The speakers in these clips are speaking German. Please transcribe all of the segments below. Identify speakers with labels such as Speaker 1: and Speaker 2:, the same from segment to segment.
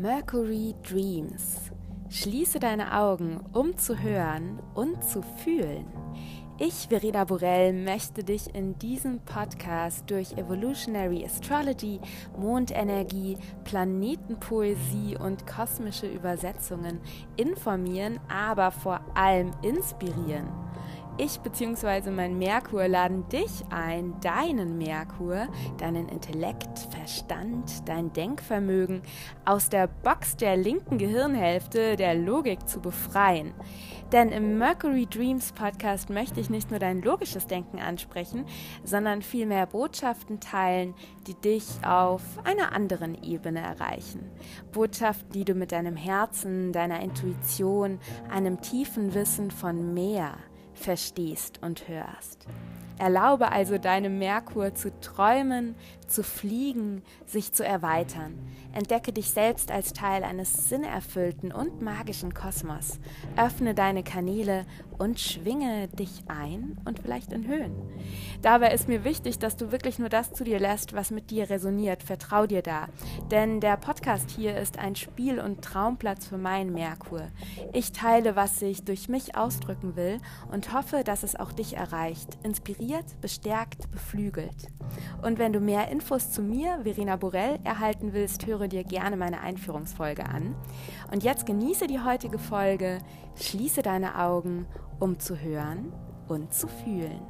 Speaker 1: Mercury Dreams. Schließe deine Augen, um zu hören und zu fühlen. Ich, Verena Borell, möchte dich in diesem Podcast durch Evolutionary Astrology, Mondenergie, Planetenpoesie und kosmische Übersetzungen informieren, aber vor allem inspirieren. Ich bzw. mein Merkur laden dich ein, deinen Merkur, deinen Intellekt, Verstand, dein Denkvermögen aus der Box der linken Gehirnhälfte der Logik zu befreien. Denn im Mercury Dreams Podcast möchte ich nicht nur dein logisches Denken ansprechen, sondern vielmehr Botschaften teilen, die dich auf einer anderen Ebene erreichen. Botschaften, die du mit deinem Herzen, deiner Intuition, einem tiefen Wissen von mehr, verstehst und hörst. Erlaube also deinem Merkur zu träumen, zu fliegen, sich zu erweitern. Entdecke dich selbst als Teil eines sinnerfüllten und magischen Kosmos. Öffne deine Kanäle und schwinge dich ein und vielleicht in Höhen. Dabei ist mir wichtig, dass du wirklich nur das zu dir lässt, was mit dir resoniert. Vertrau dir da. Denn der Podcast hier ist ein Spiel- und Traumplatz für meinen Merkur. Ich teile, was ich durch mich ausdrücken will und hoffe, dass es auch dich erreicht. Inspiriert, bestärkt, beflügelt. Und wenn du mehr Infos zu mir, Verena Borell, erhalten willst, höre dir gerne meine Einführungsfolge an. Und jetzt genieße die heutige Folge, schließe deine Augen, um zu hören und zu fühlen.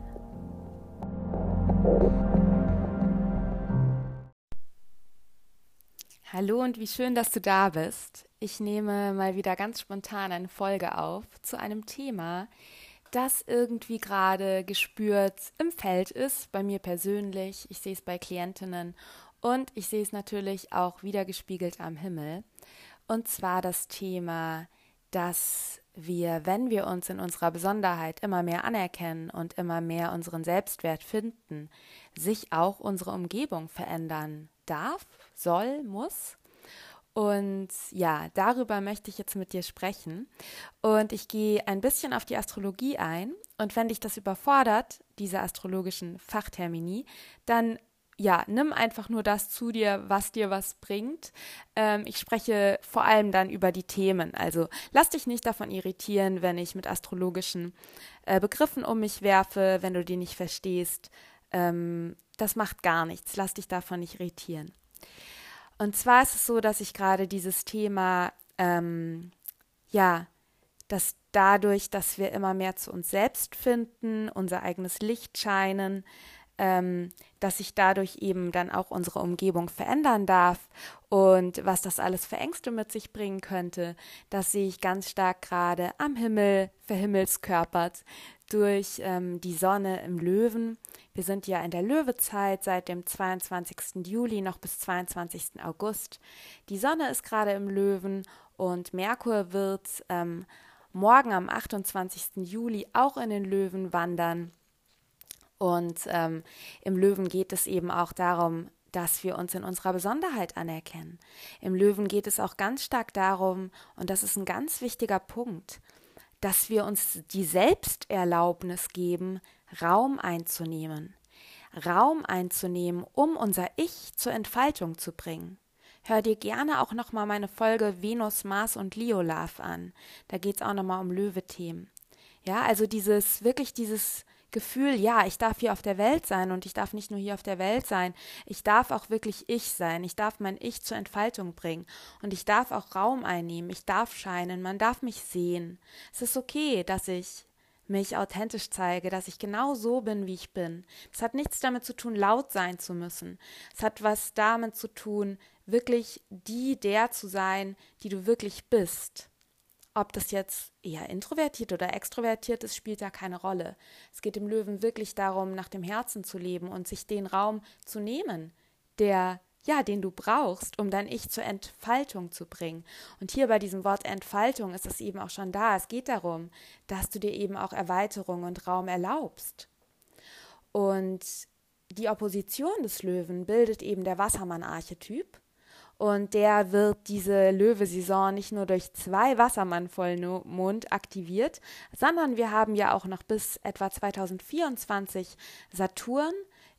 Speaker 1: Hallo und wie schön, dass du da bist. Ich nehme mal wieder ganz spontan eine Folge auf zu einem Thema, das irgendwie gerade gespürt im Feld ist, bei mir persönlich. Ich sehe es bei Klientinnen und ich sehe es natürlich auch wiedergespiegelt am Himmel. Und zwar das Thema, dass wir, wenn wir uns in unserer Besonderheit immer mehr anerkennen und immer mehr unseren Selbstwert finden, sich auch unsere Umgebung verändern darf, soll, muss. Und ja, darüber möchte ich jetzt mit dir sprechen. Und ich gehe ein bisschen auf die Astrologie ein. Und wenn dich das überfordert, diese astrologischen Fachtermini, dann ja, nimm einfach nur das zu dir, was dir was bringt. Ähm, ich spreche vor allem dann über die Themen. Also lass dich nicht davon irritieren, wenn ich mit astrologischen äh, Begriffen um mich werfe, wenn du die nicht verstehst. Ähm, das macht gar nichts. Lass dich davon nicht irritieren. Und zwar ist es so, dass ich gerade dieses Thema, ähm, ja, dass dadurch, dass wir immer mehr zu uns selbst finden, unser eigenes Licht scheinen, ähm, dass sich dadurch eben dann auch unsere Umgebung verändern darf und was das alles für Ängste mit sich bringen könnte, das sehe ich ganz stark gerade am Himmel verhimmelskörpert durch ähm, die Sonne im Löwen. Wir sind ja in der Löwezeit seit dem 22. Juli noch bis 22. August. Die Sonne ist gerade im Löwen und Merkur wird ähm, morgen am 28. Juli auch in den Löwen wandern. Und ähm, im Löwen geht es eben auch darum, dass wir uns in unserer Besonderheit anerkennen. Im Löwen geht es auch ganz stark darum, und das ist ein ganz wichtiger Punkt, dass wir uns die Selbsterlaubnis geben, Raum einzunehmen. Raum einzunehmen, um unser Ich zur Entfaltung zu bringen. Hör dir gerne auch nochmal meine Folge Venus, Mars und Leo Love an. Da geht es auch nochmal um Löwe-Themen. Ja, also dieses, wirklich dieses Gefühl, ja, ich darf hier auf der Welt sein und ich darf nicht nur hier auf der Welt sein, ich darf auch wirklich ich sein, ich darf mein Ich zur Entfaltung bringen und ich darf auch Raum einnehmen, ich darf scheinen, man darf mich sehen. Es ist okay, dass ich mich authentisch zeige, dass ich genau so bin, wie ich bin. Es hat nichts damit zu tun, laut sein zu müssen. Es hat was damit zu tun, wirklich die der zu sein, die du wirklich bist. Ob das jetzt eher introvertiert oder extrovertiert ist, spielt da keine Rolle. Es geht dem Löwen wirklich darum, nach dem Herzen zu leben und sich den Raum zu nehmen, der ja, den du brauchst, um dein Ich zur Entfaltung zu bringen. Und hier bei diesem Wort Entfaltung ist es eben auch schon da. Es geht darum, dass du dir eben auch Erweiterung und Raum erlaubst. Und die Opposition des Löwen bildet eben der Wassermann-Archetyp. Und der wird diese Löwe-Saison nicht nur durch zwei Wassermann-Vollmond aktiviert, sondern wir haben ja auch noch bis etwa 2024 Saturn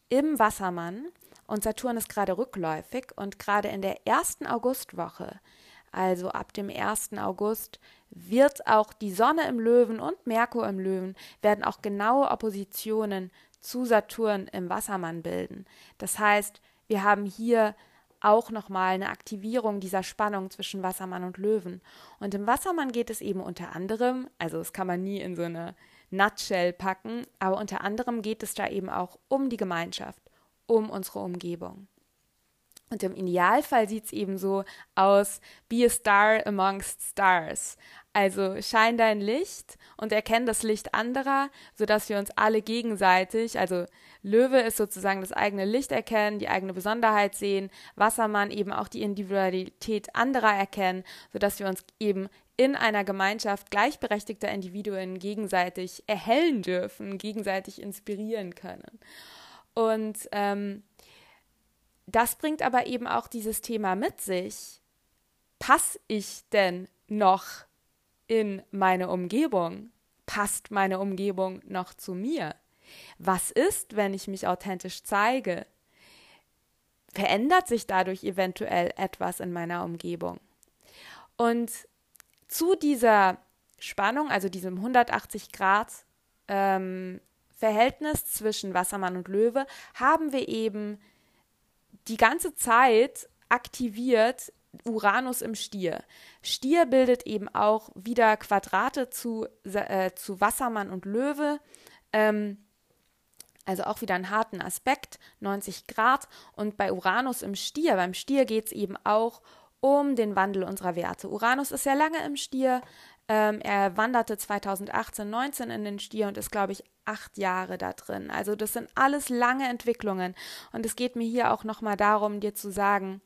Speaker 1: im Wassermann. Und Saturn ist gerade rückläufig und gerade in der ersten Augustwoche also ab dem 1. August, wird auch die Sonne im Löwen und Merkur im Löwen werden auch genaue Oppositionen zu Saturn im Wassermann bilden. Das heißt, wir haben hier auch nochmal eine Aktivierung dieser Spannung zwischen Wassermann und Löwen. Und im Wassermann geht es eben unter anderem, also das kann man nie in so eine Nutshell packen, aber unter anderem geht es da eben auch um die Gemeinschaft, um unsere Umgebung. Und im Idealfall sieht es eben so aus, be a star amongst stars. Also schein dein Licht und erkenn das Licht anderer, sodass wir uns alle gegenseitig, also Löwe ist sozusagen das eigene Licht erkennen, die eigene Besonderheit sehen, Wassermann eben auch die Individualität anderer erkennen, sodass wir uns eben in einer Gemeinschaft gleichberechtigter Individuen gegenseitig erhellen dürfen, gegenseitig inspirieren können. Und ähm, das bringt aber eben auch dieses Thema mit sich. Passe ich denn noch in meine Umgebung? Passt meine Umgebung noch zu mir? Was ist, wenn ich mich authentisch zeige? Verändert sich dadurch eventuell etwas in meiner Umgebung? Und zu dieser Spannung, also diesem 180 Grad ähm, Verhältnis zwischen Wassermann und Löwe, haben wir eben die ganze Zeit aktiviert Uranus im Stier. Stier bildet eben auch wieder Quadrate zu, äh, zu Wassermann und Löwe. Ähm, also auch wieder einen harten Aspekt, 90 Grad. Und bei Uranus im Stier, beim Stier geht es eben auch um den Wandel unserer Werte. Uranus ist sehr lange im Stier. Ähm, er wanderte 2018, 19 in den Stier und ist, glaube ich, acht Jahre da drin. Also das sind alles lange Entwicklungen. Und es geht mir hier auch nochmal darum, dir zu sagen,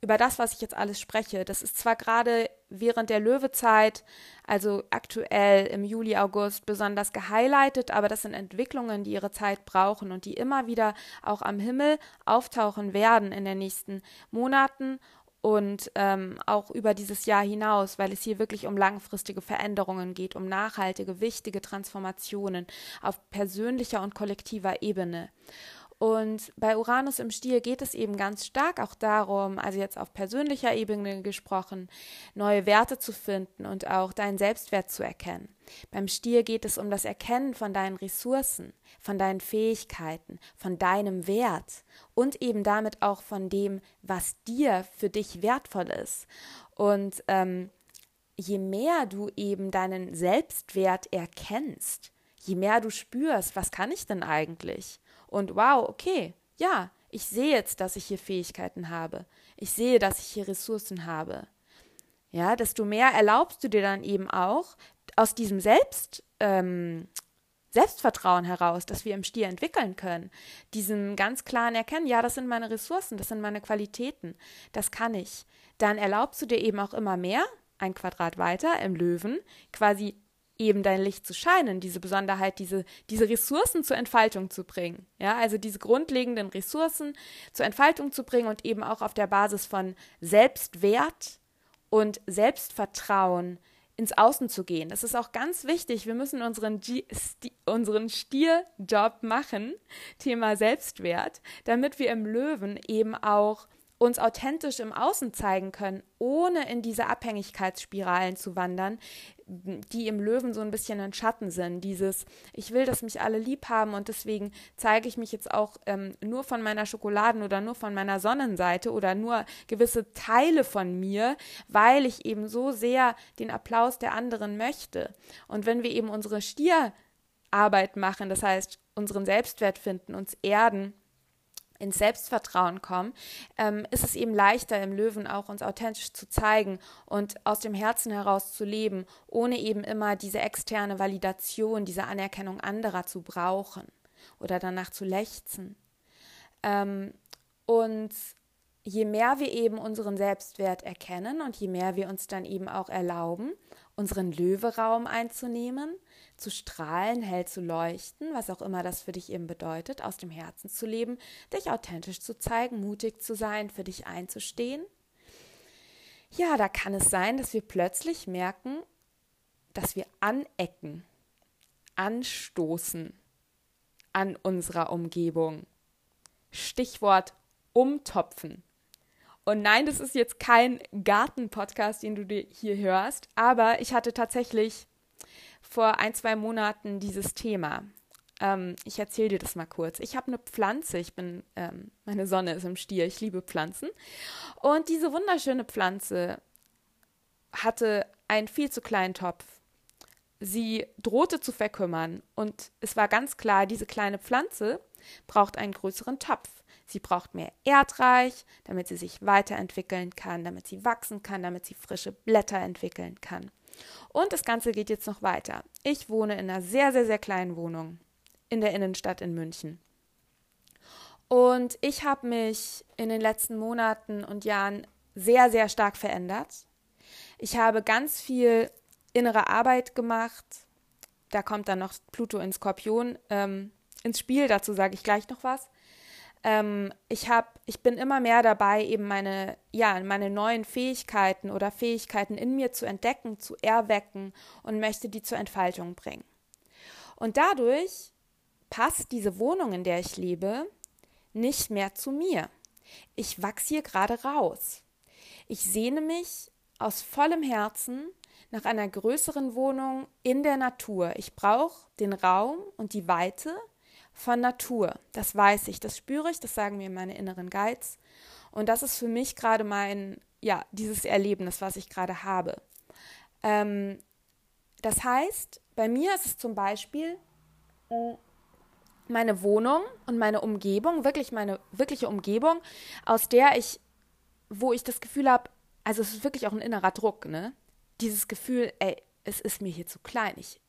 Speaker 1: über das, was ich jetzt alles spreche, das ist zwar gerade während der Löwezeit, also aktuell im Juli, August besonders gehighlightet, aber das sind Entwicklungen, die ihre Zeit brauchen und die immer wieder auch am Himmel auftauchen werden in den nächsten Monaten und ähm, auch über dieses Jahr hinaus, weil es hier wirklich um langfristige Veränderungen geht, um nachhaltige, wichtige Transformationen auf persönlicher und kollektiver Ebene. Und bei Uranus im Stier geht es eben ganz stark auch darum, also jetzt auf persönlicher Ebene gesprochen, neue Werte zu finden und auch deinen Selbstwert zu erkennen. Beim Stier geht es um das Erkennen von deinen Ressourcen, von deinen Fähigkeiten, von deinem Wert und eben damit auch von dem, was dir für dich wertvoll ist. Und ähm, je mehr du eben deinen Selbstwert erkennst, je mehr du spürst, was kann ich denn eigentlich? Und wow, okay, ja, ich sehe jetzt, dass ich hier Fähigkeiten habe. Ich sehe, dass ich hier Ressourcen habe. Ja, desto mehr erlaubst du dir dann eben auch aus diesem Selbst, ähm, Selbstvertrauen heraus, das wir im Stier entwickeln können, diesem ganz klaren Erkennen, ja, das sind meine Ressourcen, das sind meine Qualitäten, das kann ich. Dann erlaubst du dir eben auch immer mehr, ein Quadrat weiter im Löwen, quasi eben dein Licht zu scheinen, diese Besonderheit, diese, diese Ressourcen zur Entfaltung zu bringen. Ja, also diese grundlegenden Ressourcen zur Entfaltung zu bringen und eben auch auf der Basis von Selbstwert und Selbstvertrauen ins Außen zu gehen. Das ist auch ganz wichtig. Wir müssen unseren, G Sti unseren Stierjob machen, Thema Selbstwert, damit wir im Löwen eben auch uns authentisch im Außen zeigen können, ohne in diese Abhängigkeitsspiralen zu wandern, die im Löwen so ein bisschen ein Schatten sind. Dieses, ich will, dass mich alle lieb haben und deswegen zeige ich mich jetzt auch ähm, nur von meiner Schokoladen- oder nur von meiner Sonnenseite oder nur gewisse Teile von mir, weil ich eben so sehr den Applaus der anderen möchte. Und wenn wir eben unsere Stierarbeit machen, das heißt unseren Selbstwert finden, uns erden, ins Selbstvertrauen kommen, ähm, ist es eben leichter im Löwen auch uns authentisch zu zeigen und aus dem Herzen heraus zu leben, ohne eben immer diese externe Validation, diese Anerkennung anderer zu brauchen oder danach zu lechzen. Ähm, und je mehr wir eben unseren Selbstwert erkennen und je mehr wir uns dann eben auch erlauben, unseren Löweraum einzunehmen, zu strahlen, hell zu leuchten, was auch immer das für dich eben bedeutet, aus dem Herzen zu leben, dich authentisch zu zeigen, mutig zu sein, für dich einzustehen. Ja, da kann es sein, dass wir plötzlich merken, dass wir anecken, anstoßen an unserer Umgebung. Stichwort umtopfen. Und nein, das ist jetzt kein Garten-Podcast, den du hier hörst, aber ich hatte tatsächlich vor ein, zwei Monaten dieses Thema. Ähm, ich erzähle dir das mal kurz. Ich habe eine Pflanze, ich bin, ähm, meine Sonne ist im Stier, ich liebe Pflanzen. Und diese wunderschöne Pflanze hatte einen viel zu kleinen Topf. Sie drohte zu verkümmern und es war ganz klar, diese kleine Pflanze braucht einen größeren Topf. Sie braucht mehr Erdreich, damit sie sich weiterentwickeln kann, damit sie wachsen kann, damit sie frische Blätter entwickeln kann. Und das Ganze geht jetzt noch weiter. Ich wohne in einer sehr, sehr, sehr kleinen Wohnung in der Innenstadt in München. Und ich habe mich in den letzten Monaten und Jahren sehr, sehr stark verändert. Ich habe ganz viel innere Arbeit gemacht. Da kommt dann noch Pluto in Skorpion ähm, ins Spiel. Dazu sage ich gleich noch was. Ähm, ich habe, ich bin immer mehr dabei, eben meine, ja, meine neuen Fähigkeiten oder Fähigkeiten in mir zu entdecken, zu erwecken und möchte die zur Entfaltung bringen. Und dadurch passt diese Wohnung, in der ich lebe, nicht mehr zu mir. Ich wachse hier gerade raus. Ich sehne mich aus vollem Herzen nach einer größeren Wohnung in der Natur. Ich brauche den Raum und die Weite von Natur. Das weiß ich, das spüre ich, das sagen mir meine inneren Guides. Und das ist für mich gerade mein, ja, dieses Erlebnis, was ich gerade habe. Ähm, das heißt, bei mir ist es zum Beispiel, meine Wohnung und meine Umgebung, wirklich meine wirkliche Umgebung, aus der ich, wo ich das Gefühl habe, also es ist wirklich auch ein innerer Druck, ne? Dieses Gefühl, ey, es ist mir hier zu klein. Ich,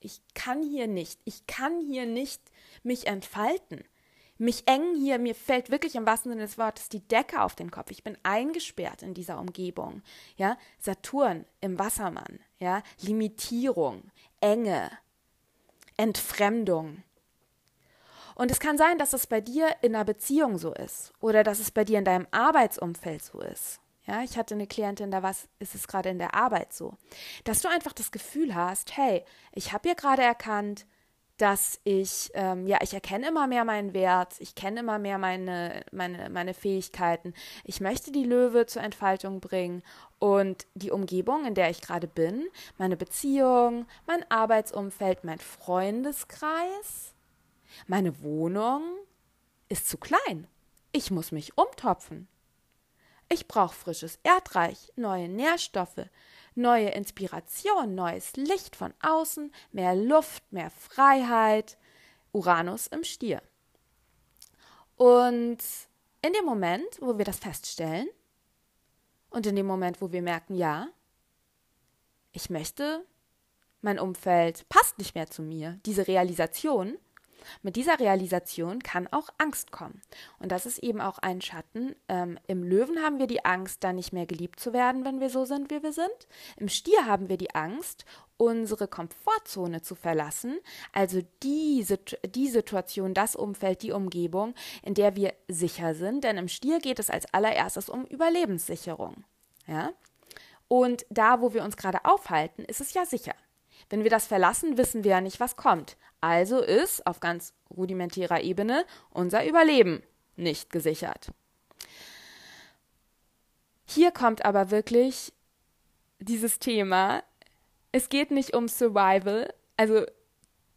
Speaker 1: ich, kann hier nicht, ich kann hier nicht mich entfalten. Mich engen hier, mir fällt wirklich im wahrsten Sinne des Wortes die Decke auf den Kopf. Ich bin eingesperrt in dieser Umgebung. Ja, Saturn im Wassermann. Ja, Limitierung, Enge, Entfremdung. Und es kann sein, dass es bei dir in einer Beziehung so ist oder dass es bei dir in deinem Arbeitsumfeld so ist. Ja, ich hatte eine Klientin, da was ist es gerade in der Arbeit so, dass du einfach das Gefühl hast, hey, ich habe hier gerade erkannt, dass ich, ähm, ja, ich erkenne immer mehr meinen Wert, ich kenne immer mehr meine, meine, meine Fähigkeiten. Ich möchte die Löwe zur Entfaltung bringen und die Umgebung, in der ich gerade bin, meine Beziehung, mein Arbeitsumfeld, mein Freundeskreis, meine Wohnung ist zu klein. Ich muss mich umtopfen. Ich brauche frisches Erdreich, neue Nährstoffe, neue Inspiration, neues Licht von außen, mehr Luft, mehr Freiheit. Uranus im Stier. Und in dem Moment, wo wir das feststellen und in dem Moment, wo wir merken, ja, ich möchte, mein Umfeld passt nicht mehr zu mir, diese Realisation, mit dieser Realisation kann auch Angst kommen. Und das ist eben auch ein Schatten. Ähm, Im Löwen haben wir die Angst, da nicht mehr geliebt zu werden, wenn wir so sind, wie wir sind. Im Stier haben wir die Angst, unsere Komfortzone zu verlassen, also die, die Situation, das Umfeld, die Umgebung, in der wir sicher sind. Denn im Stier geht es als allererstes um Überlebenssicherung. Ja? Und da, wo wir uns gerade aufhalten, ist es ja sicher. Wenn wir das verlassen, wissen wir ja nicht, was kommt. Also ist auf ganz rudimentärer Ebene unser Überleben nicht gesichert. Hier kommt aber wirklich dieses Thema. Es geht nicht um Survival, also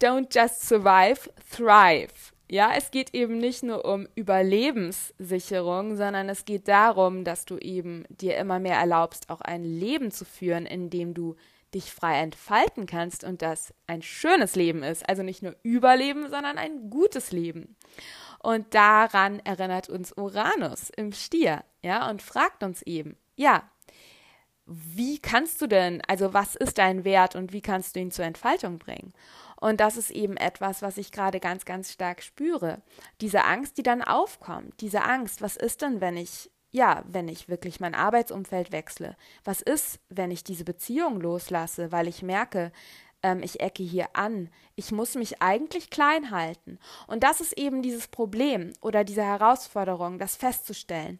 Speaker 1: don't just survive, thrive. Ja, es geht eben nicht nur um Überlebenssicherung, sondern es geht darum, dass du eben dir immer mehr erlaubst, auch ein Leben zu führen, in dem du dich frei entfalten kannst und das ein schönes Leben ist. Also nicht nur Überleben, sondern ein gutes Leben. Und daran erinnert uns Uranus im Stier, ja, und fragt uns eben, ja, wie kannst du denn, also was ist dein Wert und wie kannst du ihn zur Entfaltung bringen? Und das ist eben etwas, was ich gerade ganz, ganz stark spüre. Diese Angst, die dann aufkommt, diese Angst, was ist denn, wenn ich ja, wenn ich wirklich mein Arbeitsumfeld wechsle? Was ist, wenn ich diese Beziehung loslasse, weil ich merke, ähm, ich ecke hier an, ich muss mich eigentlich klein halten. Und das ist eben dieses Problem oder diese Herausforderung, das festzustellen.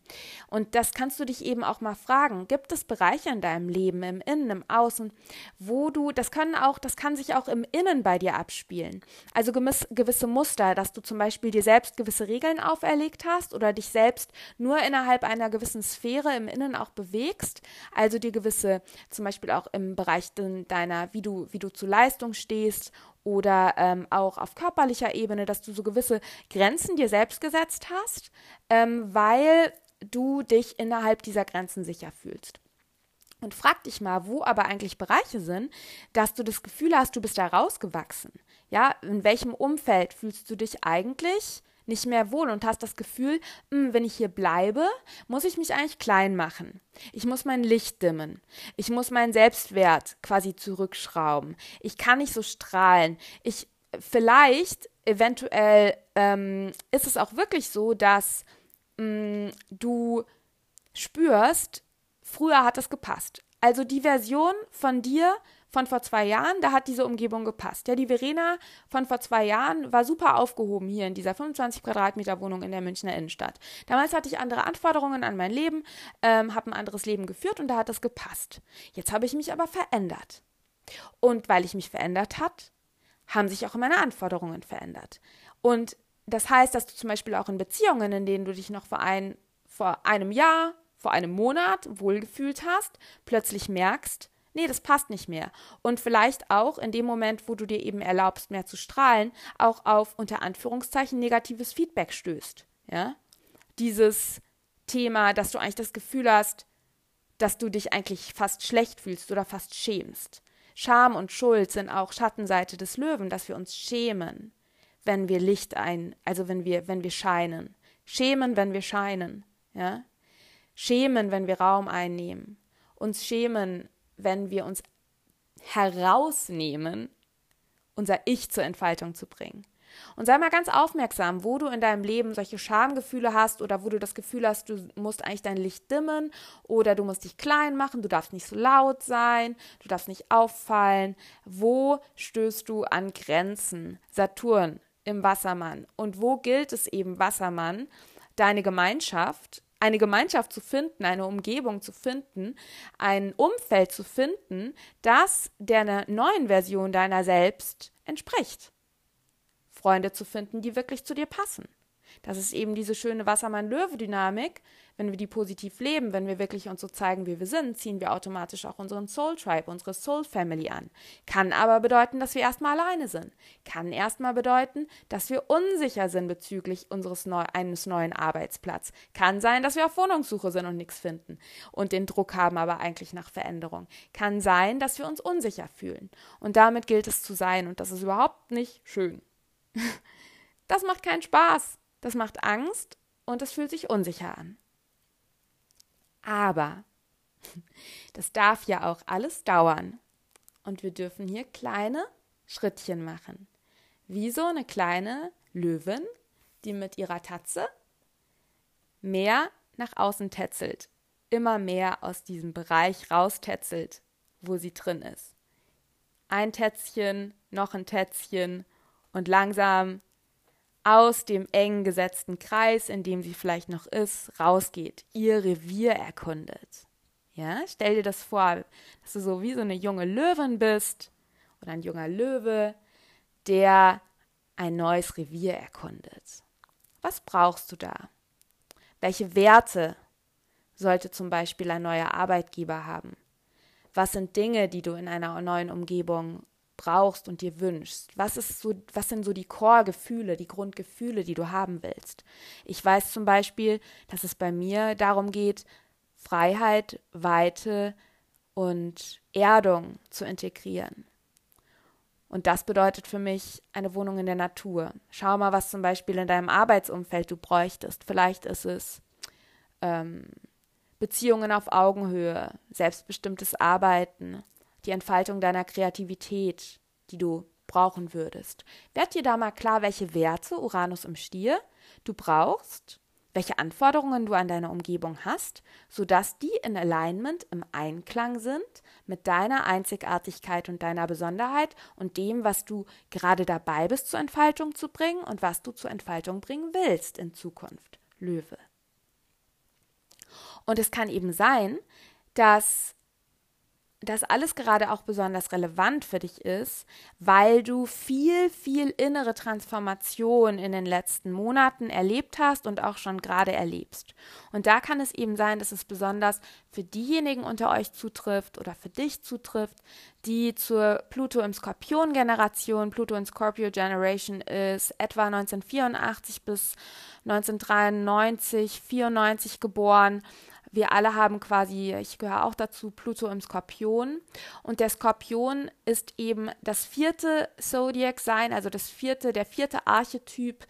Speaker 1: Und das kannst du dich eben auch mal fragen. Gibt es Bereiche in deinem Leben, im Innen, im Außen, wo du, das können auch, das kann sich auch im Innen bei dir abspielen. Also gewisse Muster, dass du zum Beispiel dir selbst gewisse Regeln auferlegt hast oder dich selbst nur innerhalb einer gewissen Sphäre im Innen auch bewegst. Also dir gewisse, zum Beispiel auch im Bereich deiner, wie du, wie du zu Leistung stehst oder ähm, auch auf körperlicher Ebene, dass du so gewisse Grenzen dir selbst gesetzt hast, ähm, weil du dich innerhalb dieser Grenzen sicher fühlst. Und frag dich mal, wo aber eigentlich Bereiche sind, dass du das Gefühl hast, du bist da rausgewachsen. Ja, in welchem Umfeld fühlst du dich eigentlich nicht mehr wohl und hast das Gefühl, mh, hm, wenn ich hier bleibe, muss ich mich eigentlich klein machen. Ich muss mein Licht dimmen. Ich muss meinen Selbstwert quasi zurückschrauben. Ich kann nicht so strahlen. Ich vielleicht, eventuell ähm, ist es auch wirklich so, dass mh, hm, du spürst, früher hat das gepasst. Also die Version von dir von vor zwei Jahren, da hat diese Umgebung gepasst. Ja, die Verena von vor zwei Jahren war super aufgehoben hier in dieser 25 Quadratmeter Wohnung in der Münchner Innenstadt. Damals hatte ich andere Anforderungen an mein Leben, ähm, habe ein anderes Leben geführt und da hat das gepasst. Jetzt habe ich mich aber verändert. Und weil ich mich verändert hat, haben sich auch meine Anforderungen verändert. Und das heißt, dass du zum Beispiel auch in Beziehungen, in denen du dich noch vor, ein, vor einem Jahr, vor einem Monat wohlgefühlt hast, plötzlich merkst, nee, das passt nicht mehr. Und vielleicht auch in dem Moment, wo du dir eben erlaubst, mehr zu strahlen, auch auf unter Anführungszeichen negatives Feedback stößt. Ja? Dieses Thema, dass du eigentlich das Gefühl hast, dass du dich eigentlich fast schlecht fühlst oder fast schämst. Scham und Schuld sind auch Schattenseite des Löwen, dass wir uns schämen, wenn wir Licht ein, also wenn wir, wenn wir scheinen. Schämen, wenn wir scheinen, ja? Schämen, wenn wir Raum einnehmen. Uns schämen, wenn wir uns herausnehmen, unser Ich zur Entfaltung zu bringen. Und sei mal ganz aufmerksam, wo du in deinem Leben solche Schamgefühle hast oder wo du das Gefühl hast, du musst eigentlich dein Licht dimmen oder du musst dich klein machen, du darfst nicht so laut sein, du darfst nicht auffallen. Wo stößt du an Grenzen? Saturn im Wassermann. Und wo gilt es eben, Wassermann, deine Gemeinschaft eine Gemeinschaft zu finden, eine Umgebung zu finden, ein Umfeld zu finden, das der neuen Version deiner selbst entspricht. Freunde zu finden, die wirklich zu dir passen. Das ist eben diese schöne Wassermann-Löwe-Dynamik, wenn wir die positiv leben, wenn wir wirklich uns so zeigen, wie wir sind, ziehen wir automatisch auch unseren Soul Tribe, unsere Soul Family an. Kann aber bedeuten, dass wir erstmal alleine sind. Kann erstmal bedeuten, dass wir unsicher sind bezüglich unseres neu eines neuen Arbeitsplatzes. Kann sein, dass wir auf Wohnungssuche sind und nichts finden und den Druck haben, aber eigentlich nach Veränderung. Kann sein, dass wir uns unsicher fühlen. Und damit gilt es zu sein und das ist überhaupt nicht schön. Das macht keinen Spaß. Das macht Angst und es fühlt sich unsicher an. Aber das darf ja auch alles dauern. Und wir dürfen hier kleine Schrittchen machen. Wie so eine kleine Löwin, die mit ihrer Tatze mehr nach außen tätzelt, immer mehr aus diesem Bereich raustätzelt, wo sie drin ist. Ein Tätzchen, noch ein Tätzchen und langsam aus dem eng gesetzten Kreis, in dem sie vielleicht noch ist, rausgeht, ihr Revier erkundet. Ja, stell dir das vor, dass du so wie so eine junge Löwin bist oder ein junger Löwe, der ein neues Revier erkundet. Was brauchst du da? Welche Werte sollte zum Beispiel ein neuer Arbeitgeber haben? Was sind Dinge, die du in einer neuen Umgebung brauchst und dir wünschst? Was ist so, was sind so die Core-Gefühle, die Grundgefühle, die du haben willst? Ich weiß zum Beispiel, dass es bei mir darum geht, Freiheit, Weite und Erdung zu integrieren. Und das bedeutet für mich eine Wohnung in der Natur. Schau mal, was zum Beispiel in deinem Arbeitsumfeld du bräuchtest. Vielleicht ist es ähm, Beziehungen auf Augenhöhe, selbstbestimmtes Arbeiten, die Entfaltung deiner Kreativität, die du brauchen würdest. Werd dir da mal klar, welche Werte Uranus im Stier du brauchst, welche Anforderungen du an deine Umgebung hast, sodass die in Alignment im Einklang sind mit deiner Einzigartigkeit und deiner Besonderheit und dem, was du gerade dabei bist zur Entfaltung zu bringen und was du zur Entfaltung bringen willst in Zukunft. Löwe. Und es kann eben sein, dass das alles gerade auch besonders relevant für dich ist, weil du viel, viel innere Transformation in den letzten Monaten erlebt hast und auch schon gerade erlebst. Und da kann es eben sein, dass es besonders für diejenigen unter euch zutrifft oder für dich zutrifft, die zur Pluto im Skorpion-Generation, Pluto in Scorpio Generation ist etwa 1984 bis 1993, 94 geboren wir alle haben quasi, ich gehöre auch dazu, Pluto im Skorpion. Und der Skorpion ist eben das vierte Zodiac-Sein, also das vierte, der vierte Archetyp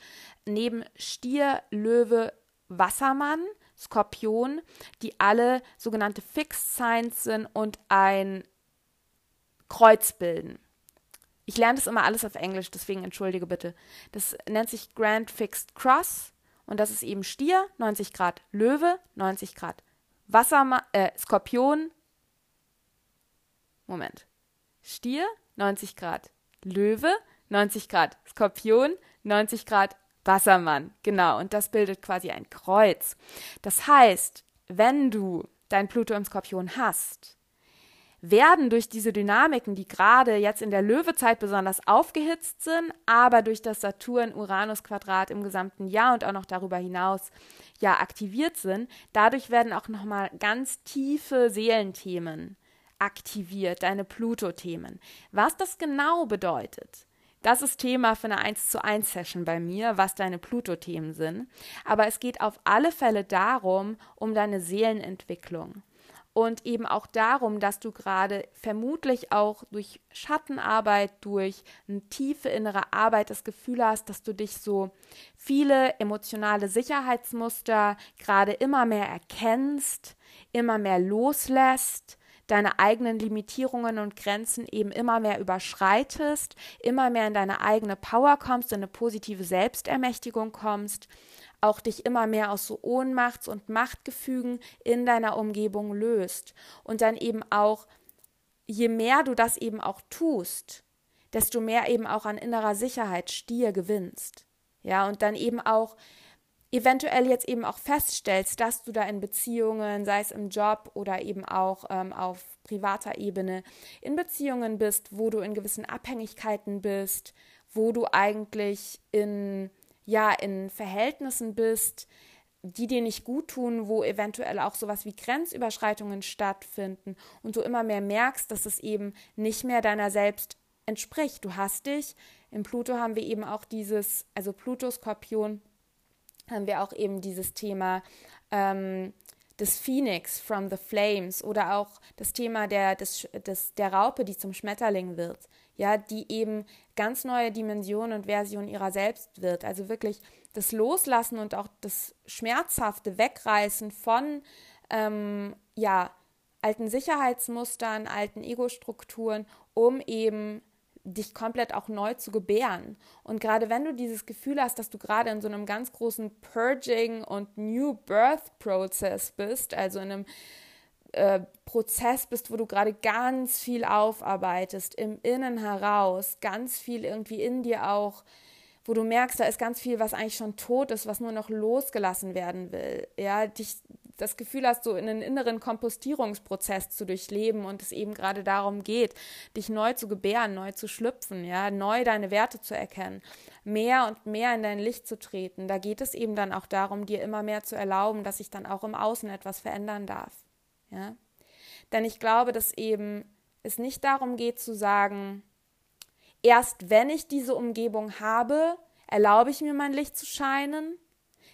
Speaker 1: neben Stier, Löwe, Wassermann. Skorpion, die alle sogenannte Fixed Signs sind und ein Kreuz bilden. Ich lerne das immer alles auf Englisch, deswegen entschuldige bitte. Das nennt sich Grand Fixed Cross und das ist eben Stier, 90 Grad Löwe, 90 Grad Wassermann, äh, Skorpion. Moment. Stier, 90 Grad. Löwe, 90 Grad. Skorpion, 90 Grad. Wassermann. Genau. Und das bildet quasi ein Kreuz. Das heißt, wenn du dein Pluto im Skorpion hast, werden durch diese Dynamiken, die gerade jetzt in der Löwezeit besonders aufgehitzt sind, aber durch das Saturn-Uranus-Quadrat im gesamten Jahr und auch noch darüber hinaus ja aktiviert sind, dadurch werden auch nochmal ganz tiefe Seelenthemen aktiviert, deine Pluto-Themen. Was das genau bedeutet, das ist Thema für eine 1 zu 1 Session bei mir, was deine Pluto-Themen sind. Aber es geht auf alle Fälle darum, um deine Seelenentwicklung und eben auch darum, dass du gerade vermutlich auch durch Schattenarbeit, durch eine tiefe innere Arbeit das Gefühl hast, dass du dich so viele emotionale Sicherheitsmuster gerade immer mehr erkennst, immer mehr loslässt, deine eigenen Limitierungen und Grenzen eben immer mehr überschreitest, immer mehr in deine eigene Power kommst, in eine positive Selbstermächtigung kommst auch dich immer mehr aus so Ohnmachts- und Machtgefügen in deiner Umgebung löst und dann eben auch, je mehr du das eben auch tust, desto mehr eben auch an innerer Sicherheit Stier gewinnst. Ja, und dann eben auch eventuell jetzt eben auch feststellst, dass du da in Beziehungen, sei es im Job oder eben auch ähm, auf privater Ebene, in Beziehungen bist, wo du in gewissen Abhängigkeiten bist, wo du eigentlich in ja in Verhältnissen bist, die dir nicht gut tun, wo eventuell auch sowas wie Grenzüberschreitungen stattfinden und du immer mehr merkst, dass es eben nicht mehr deiner selbst entspricht. Du hast dich, im Pluto haben wir eben auch dieses, also Pluto-Skorpion, haben wir auch eben dieses Thema ähm, des Phoenix from the Flames oder auch das Thema der, des, des, der Raupe, die zum Schmetterling wird ja, die eben ganz neue Dimensionen und Versionen ihrer selbst wird. Also wirklich das Loslassen und auch das schmerzhafte Wegreißen von ähm, ja, alten Sicherheitsmustern, alten Ego-Strukturen, um eben dich komplett auch neu zu gebären. Und gerade wenn du dieses Gefühl hast, dass du gerade in so einem ganz großen Purging und New Birth Prozess bist, also in einem äh, Prozess bist, wo du gerade ganz viel aufarbeitest, im Innen heraus, ganz viel irgendwie in dir auch, wo du merkst, da ist ganz viel, was eigentlich schon tot ist, was nur noch losgelassen werden will. Ja, dich das Gefühl hast, so in einen inneren Kompostierungsprozess zu durchleben und es eben gerade darum geht, dich neu zu gebären, neu zu schlüpfen, ja, neu deine Werte zu erkennen, mehr und mehr in dein Licht zu treten. Da geht es eben dann auch darum, dir immer mehr zu erlauben, dass sich dann auch im Außen etwas verändern darf. Ja? Denn ich glaube, dass eben es nicht darum geht zu sagen, erst wenn ich diese Umgebung habe, erlaube ich mir mein Licht zu scheinen.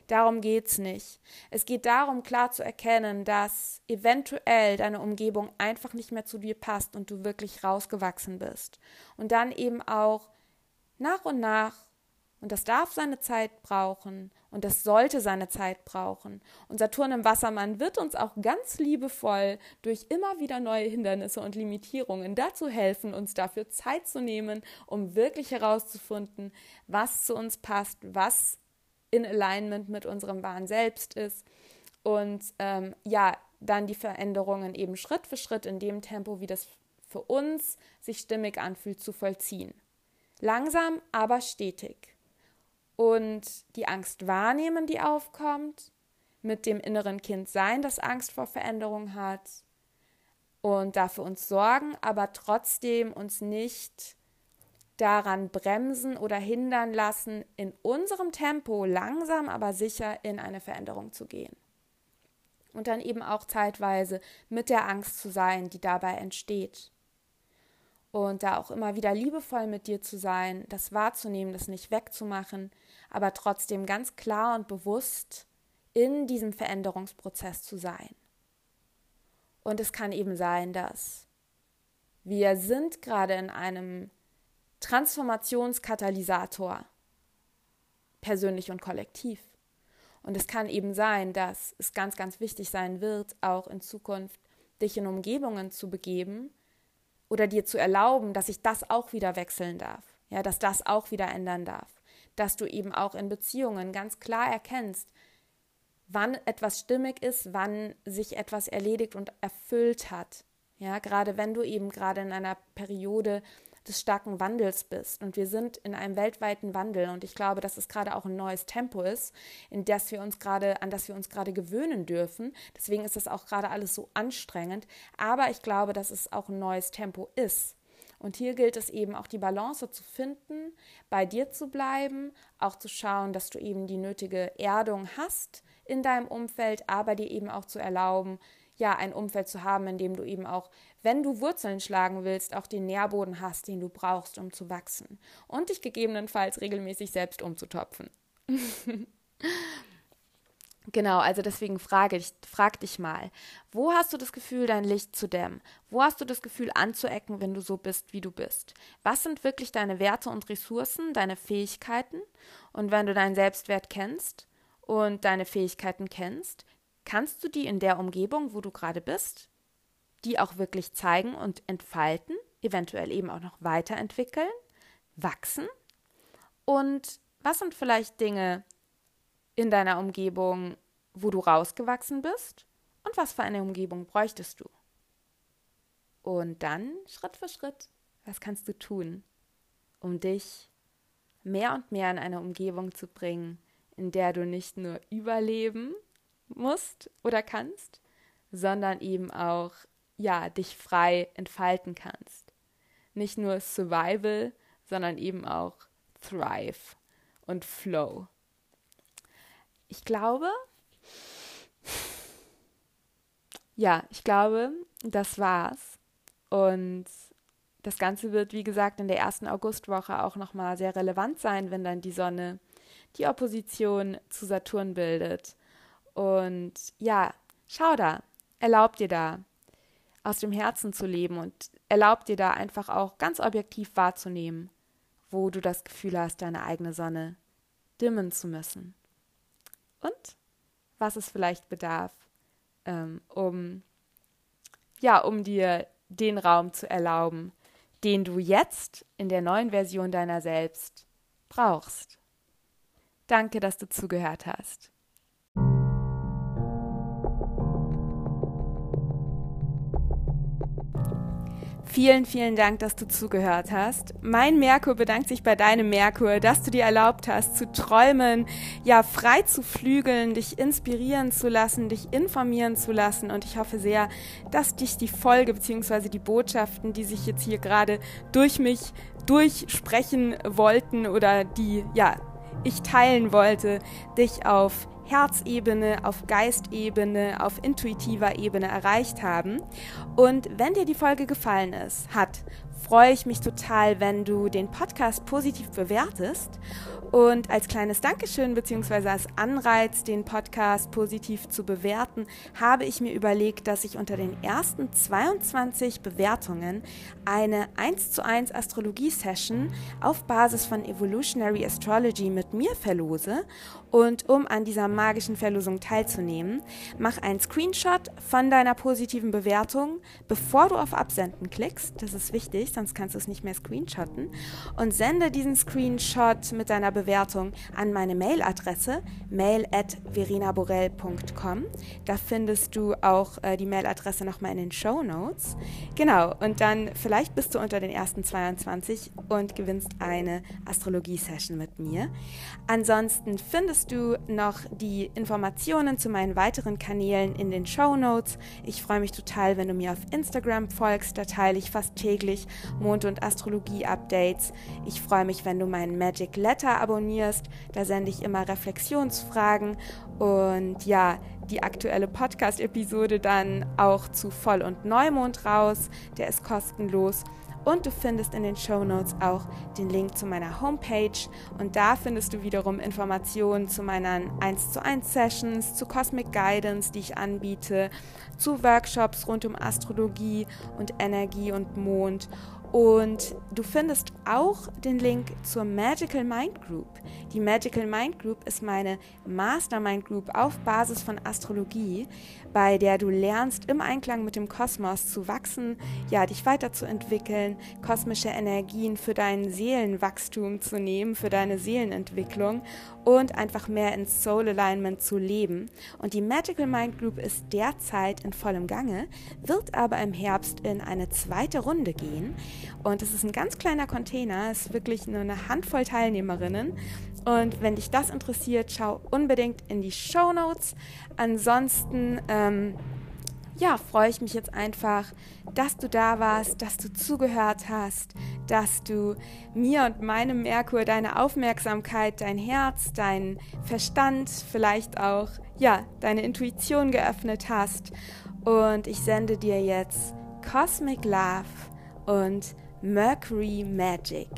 Speaker 1: Darum geht es nicht. Es geht darum, klar zu erkennen, dass eventuell deine Umgebung einfach nicht mehr zu dir passt und du wirklich rausgewachsen bist. Und dann eben auch nach und nach und das darf seine Zeit brauchen und das sollte seine Zeit brauchen. Und Saturn im Wassermann wird uns auch ganz liebevoll durch immer wieder neue Hindernisse und Limitierungen dazu helfen, uns dafür Zeit zu nehmen, um wirklich herauszufinden, was zu uns passt, was in Alignment mit unserem wahren Selbst ist und ähm, ja, dann die Veränderungen eben Schritt für Schritt in dem Tempo, wie das für uns sich stimmig anfühlt, zu vollziehen. Langsam, aber stetig. Und die Angst wahrnehmen, die aufkommt, mit dem inneren Kind sein, das Angst vor Veränderung hat und dafür uns sorgen, aber trotzdem uns nicht daran bremsen oder hindern lassen, in unserem Tempo langsam aber sicher in eine Veränderung zu gehen. Und dann eben auch zeitweise mit der Angst zu sein, die dabei entsteht. Und da auch immer wieder liebevoll mit dir zu sein, das wahrzunehmen, das nicht wegzumachen, aber trotzdem ganz klar und bewusst in diesem Veränderungsprozess zu sein. Und es kann eben sein, dass wir sind gerade in einem Transformationskatalysator, persönlich und kollektiv. Und es kann eben sein, dass es ganz, ganz wichtig sein wird, auch in Zukunft dich in Umgebungen zu begeben oder dir zu erlauben, dass sich das auch wieder wechseln darf, ja, dass das auch wieder ändern darf, dass du eben auch in Beziehungen ganz klar erkennst, wann etwas stimmig ist, wann sich etwas erledigt und erfüllt hat. Ja, gerade wenn du eben gerade in einer Periode des starken Wandels bist. Und wir sind in einem weltweiten Wandel. Und ich glaube, dass es gerade auch ein neues Tempo ist, in das wir uns gerade, an das wir uns gerade gewöhnen dürfen. Deswegen ist das auch gerade alles so anstrengend. Aber ich glaube, dass es auch ein neues Tempo ist. Und hier gilt es eben auch die Balance zu finden, bei dir zu bleiben, auch zu schauen, dass du eben die nötige Erdung hast in deinem Umfeld, aber dir eben auch zu erlauben, ja, ein Umfeld zu haben, in dem du eben auch, wenn du Wurzeln schlagen willst, auch den Nährboden hast, den du brauchst, um zu wachsen und dich gegebenenfalls regelmäßig selbst umzutopfen. Genau, also deswegen frage ich, frag dich mal, wo hast du das Gefühl, dein Licht zu dämmen? Wo hast du das Gefühl, anzuecken, wenn du so bist, wie du bist? Was sind wirklich deine Werte und Ressourcen, deine Fähigkeiten? Und wenn du deinen Selbstwert kennst und deine Fähigkeiten kennst, kannst du die in der Umgebung, wo du gerade bist, die auch wirklich zeigen und entfalten, eventuell eben auch noch weiterentwickeln, wachsen? Und was sind vielleicht Dinge, in deiner Umgebung, wo du rausgewachsen bist und was für eine Umgebung bräuchtest du. Und dann Schritt für Schritt, was kannst du tun, um dich mehr und mehr in eine Umgebung zu bringen, in der du nicht nur überleben musst oder kannst, sondern eben auch ja, dich frei entfalten kannst. Nicht nur Survival, sondern eben auch Thrive und Flow ich glaube, ja, ich glaube, das war's. Und das Ganze wird, wie gesagt, in der ersten Augustwoche auch nochmal sehr relevant sein, wenn dann die Sonne die Opposition zu Saturn bildet. Und ja, schau da, erlaub dir da, aus dem Herzen zu leben und erlaub dir da einfach auch ganz objektiv wahrzunehmen, wo du das Gefühl hast, deine eigene Sonne dimmen zu müssen und was es vielleicht bedarf, ähm, um ja, um dir den Raum zu erlauben, den du jetzt in der neuen Version deiner selbst brauchst. Danke, dass du zugehört hast. Vielen, vielen Dank, dass du zugehört hast. Mein Merkur bedankt sich bei deinem Merkur, dass du dir erlaubt hast, zu träumen, ja, frei zu flügeln, dich inspirieren zu lassen, dich informieren zu lassen. Und ich hoffe sehr, dass dich die Folge bzw. die Botschaften, die sich jetzt hier gerade durch mich durchsprechen wollten oder die, ja, ich teilen wollte, dich auf Herzebene, auf Geistebene, auf intuitiver Ebene erreicht haben. Und wenn dir die Folge gefallen ist, hat, freue ich mich total, wenn du den Podcast positiv bewertest und als kleines Dankeschön bzw. als Anreiz, den Podcast positiv zu bewerten, habe ich mir überlegt, dass ich unter den ersten 22 Bewertungen eine 1 zu 1 Astrologie-Session auf Basis von Evolutionary Astrology mit mir verlose Und um an dieser magischen Verlosung teilzunehmen, mach einen Screenshot von deiner positiven Bewertung, bevor du auf Absenden klickst. Das ist wichtig, sonst kannst du es nicht mehr screenshotten. Und sende diesen Screenshot mit deiner Bewertung an meine Mailadresse mail at verinaborell.com. Da findest du auch äh, die Mailadresse nochmal in den Show Notes. Genau, und dann vielleicht bist du unter den ersten 22 und gewinnst eine Astrologie-Session mit mir. Ansonsten findest du noch die Informationen zu meinen weiteren Kanälen in den Show Notes. Ich freue mich total, wenn du mir auf Instagram folgst. Da teile ich fast täglich Mond- und Astrologie-Updates. Ich freue mich, wenn du meinen Magic Letter abonnierst. Da sende ich immer Reflexionsfragen und ja, die aktuelle Podcast-Episode dann auch zu Voll- und Neumond raus. Der ist kostenlos. Und du findest in den Show Notes auch den Link zu meiner Homepage. Und da findest du wiederum Informationen zu meinen 1 zu 1 Sessions, zu Cosmic Guidance, die ich anbiete, zu Workshops rund um Astrologie und Energie und Mond und du findest auch den Link zur Magical Mind Group. Die Magical Mind Group ist meine Mastermind Group auf Basis von Astrologie, bei der du lernst, im Einklang mit dem Kosmos zu wachsen, ja, dich weiterzuentwickeln, kosmische Energien für dein Seelenwachstum zu nehmen, für deine Seelenentwicklung und einfach mehr ins Soul Alignment zu leben. Und die Magical Mind Group ist derzeit in vollem Gange, wird aber im Herbst in eine zweite Runde gehen. Und es ist ein ganz kleiner Container, es ist wirklich nur eine Handvoll Teilnehmerinnen. Und wenn dich das interessiert, schau unbedingt in die Show Notes. Ansonsten, ähm, ja, freue ich mich jetzt einfach, dass du da warst, dass du zugehört hast, dass du mir und meinem Merkur deine Aufmerksamkeit, dein Herz, dein Verstand, vielleicht auch, ja, deine Intuition geöffnet hast. Und ich sende dir jetzt Cosmic Love und Mercury Magic.